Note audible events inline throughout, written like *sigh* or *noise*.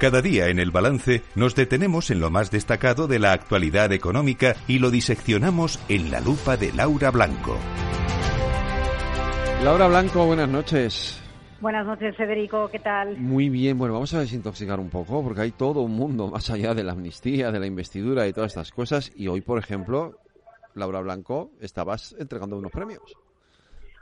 Cada día en el balance nos detenemos en lo más destacado de la actualidad económica y lo diseccionamos en la lupa de Laura Blanco. Laura Blanco, buenas noches. Buenas noches, Federico, ¿qué tal? Muy bien, bueno, vamos a desintoxicar un poco porque hay todo un mundo más allá de la amnistía, de la investidura y todas estas cosas. Y hoy, por ejemplo, Laura Blanco, estabas entregando unos premios.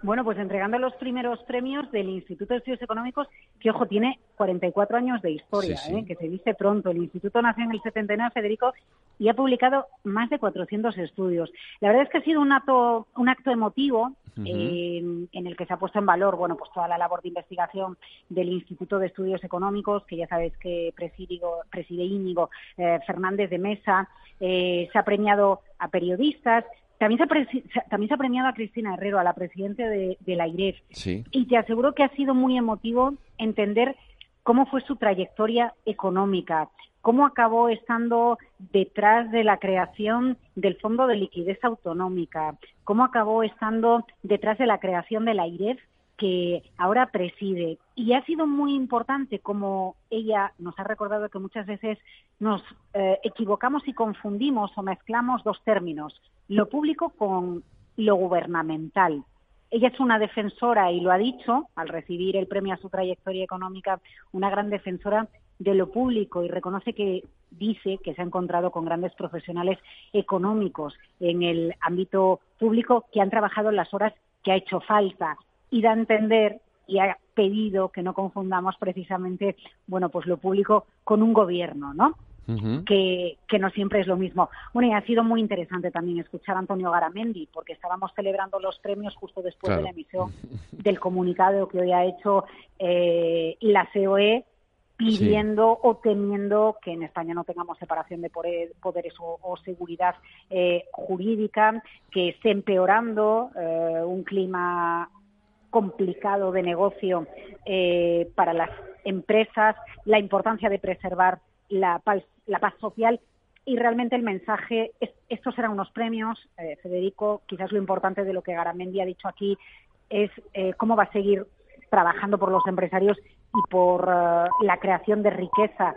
Bueno, pues entregando los primeros premios del Instituto de Estudios Económicos, que, ojo, tiene 44 años de historia, ¿eh? que se dice pronto. El Instituto nació en el 79, Federico, y ha publicado más de 400 estudios. La verdad es que ha sido un acto, un acto emotivo eh, en el que se ha puesto en valor, bueno, pues toda la labor de investigación del Instituto de Estudios Económicos, que ya sabéis que preside, preside Íñigo eh, Fernández de Mesa. se ha premiado a periodistas, también se, ha también se ha premiado a Cristina Herrero, a la presidenta de, la IREF. Y te aseguro que ha sido muy emotivo entender cómo fue su trayectoria económica, cómo acabó estando detrás de la creación del Fondo de Liquidez Autonómica, cómo acabó estando detrás de la creación de la IREF que ahora preside. Y ha sido muy importante como ella nos ha recordado que muchas veces nos eh, equivocamos y confundimos o mezclamos dos términos, lo público con lo gubernamental. Ella es una defensora, y lo ha dicho al recibir el premio a su trayectoria económica, una gran defensora de lo público y reconoce que dice que se ha encontrado con grandes profesionales económicos en el ámbito público que han trabajado las horas que ha hecho falta y da a entender y ha pedido que no confundamos precisamente, bueno, pues lo público con un gobierno, ¿no? Que, que, no siempre es lo mismo. Bueno, y ha sido muy interesante también escuchar a Antonio Garamendi, porque estábbamos celebrando los premios justo después de la emisión del comunicado que hoy ha hecho eh, la COE pidiendo o temiendo que en España no tengamos separación de poderes o, seguridad eh, jurídica, que esté empeorando eh, un clima complicado de negocio eh, para las empresas, la importancia de preservar la paz, la paz social. Y realmente el mensaje, estos serán unos premios, eh, Federico, quizás lo importante de lo que Garamendi ha dicho aquí es eh, cómo va a seguir trabajando por los empresarios y por la creación de riqueza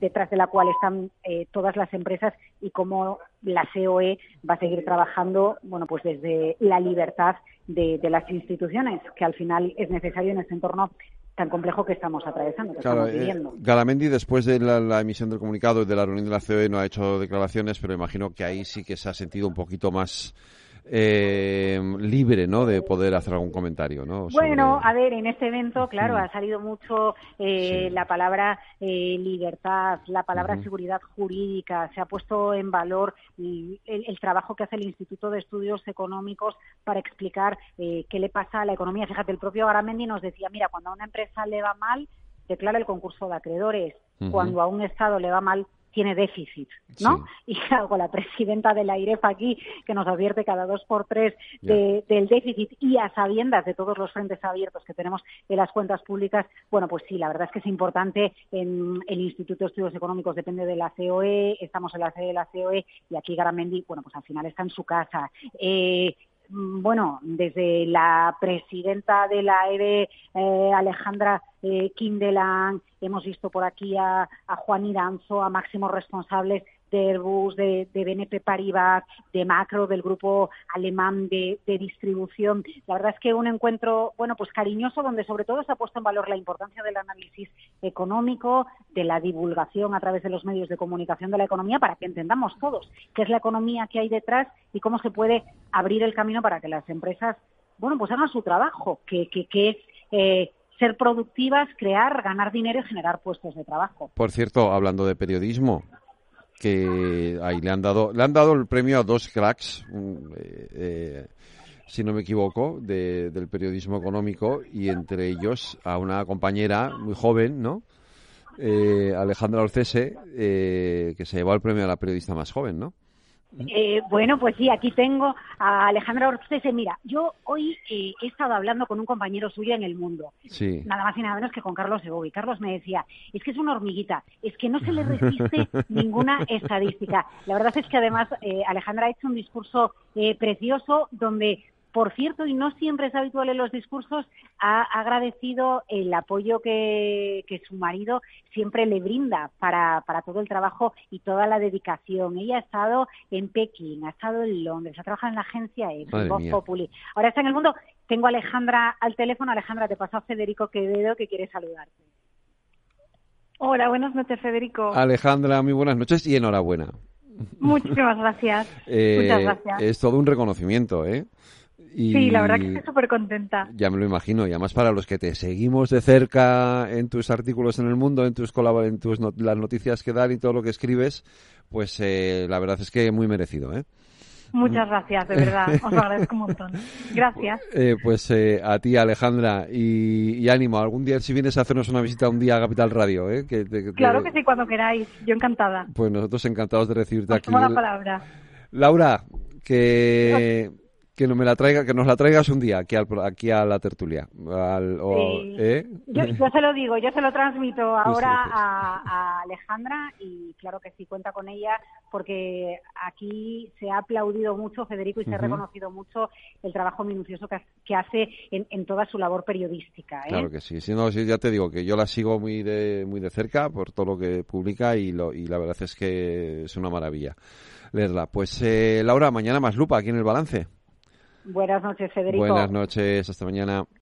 detrás de la cual están eh, todas las empresas y cómo la COE va a seguir trabajando, bueno, pues desde la libertad de, las instituciones, que al final es necesario en este entorno tan complejo que estamos atravesando, que estamos eh. Galamendi, después de la, emisión del comunicado y de la reunión de la COE, no ha hecho declaraciones, pero imagino que ahí sí que se ha sentido un poquito más eh, libre, ¿no? De poder hacer algún comentario, ¿no? Bueno, a ver, en este evento, claro, ha salido mucho eh, la palabra eh, libertad, la palabra seguridad jurídica, se ha puesto en valor el, trabajo que hace el Instituto de Estudios Económicos para explicar eh, qué le pasa a la economía. Fíjate, el propio Garamendi nos decía, mira, cuando a una empresa le va mal, declara el concurso de acreedores. Cuando a un Estado le va mal, tiene déficit, ¿no? *laughs* Y algo la presidenta de la IREF aquí, que nos advierte cada dos por tres del déficit y a sabiendas de todos los frentes abiertos que tenemos en las cuentas públicas, bueno, pues sí, la verdad es que es importante. En el Instituto de Estudios Económicos depende de la COE, estamos en la sede de la COE y aquí Garamendi, bueno, pues al final está en su casa. Eh, Mm, bueno, desde la presidenta de la EBE, eh, Alejandra eh, hemos visto por aquí a, Juan Iranzo, a máximos responsables de Airbus, de, BNP Paribas, de Macro, del grupo alemán de, distribución. La verdad es que un encuentro, bueno, pues cariñoso, donde sobre todo se ha puesto en valor la importancia del análisis económico, de la divulgación a través de los medios de comunicación de la economía, para que entendamos todos qué es la economía que hay detrás y cómo se puede abrir el camino para que las empresas, bueno, pues hagan su trabajo, que, que, es eh, ser productivas, crear, ganar dinero y generar puestos de trabajo. Por cierto, hablando de periodismo, que ahí le han dado le han dado el premio a dos cracks eh, eh, si no me equivoco del periodismo económico y entre ellos a una compañera muy joven no eh, Alejandra Orcese que se llevó el premio a la periodista más joven no eh, bueno, pues sí, aquí tengo a Alejandra Ortese. Mira, yo hoy eh, he estado hablando con un compañero suyo en el mundo, nada más y nada menos que con Carlos Y Carlos me decía, es que es una hormiguita, es que no se le resiste *laughs* ninguna estadística. La verdad es que además eh, Alejandra ha hecho un discurso precioso donde por cierto, y no siempre es habitual en los discursos, ha agradecido el apoyo que, su marido siempre le brinda para, para todo el trabajo y toda la dedicación. Ella ha estado en Pekín, ha estado en Londres, ha trabajado en la agencia E, Voz Populi. Ahora está en el mundo. Tengo a Alejandra al teléfono. Alejandra, te paso a Federico Quevedo que quiere saludarte. Hola, buenas noches, Federico. Alejandra, muy buenas noches y enhorabuena. Muchísimas gracias. *laughs* Eh, Muchas gracias. Es todo un reconocimiento, ¿eh? Sí, la verdad que estoy súper contenta. Ya me lo imagino. Y además para los que te seguimos de cerca en tus artículos en el mundo, en tus, en tus las noticias que dan y todo lo que escribes, pues eh, la verdad es que muy merecido, ¿eh? Muchas gracias, de verdad. Os lo *laughs* agradezco un montón. Gracias. Eh, pues eh, a ti, Alejandra, y, ánimo. Algún día, si vienes a hacernos una visita un día a Capital Radio, ¿eh? Que claro que sí, cuando queráis. Yo encantada. Pues nosotros encantados de recibirte aquí. la palabra. Laura, que que no me la traiga, que nos la traigas un día aquí, al, aquí a la tertulia. ¿eh? yo, se lo digo, yo se lo transmito ahora a, Alejandra y claro que sí cuenta con ella porque aquí se ha aplaudido mucho Federico y se ha reconocido mucho el trabajo minucioso que, hace en, toda su labor periodística. ¿eh? Claro que sí, sí, no, sí, ya te digo que yo la sigo muy de, muy de cerca por todo lo que publica y, lo, y la verdad es que es una maravilla leerla. Pues eh, Laura, mañana más lupa aquí en el balance. Buenas noches, Federico. Buenas noches, hasta mañana.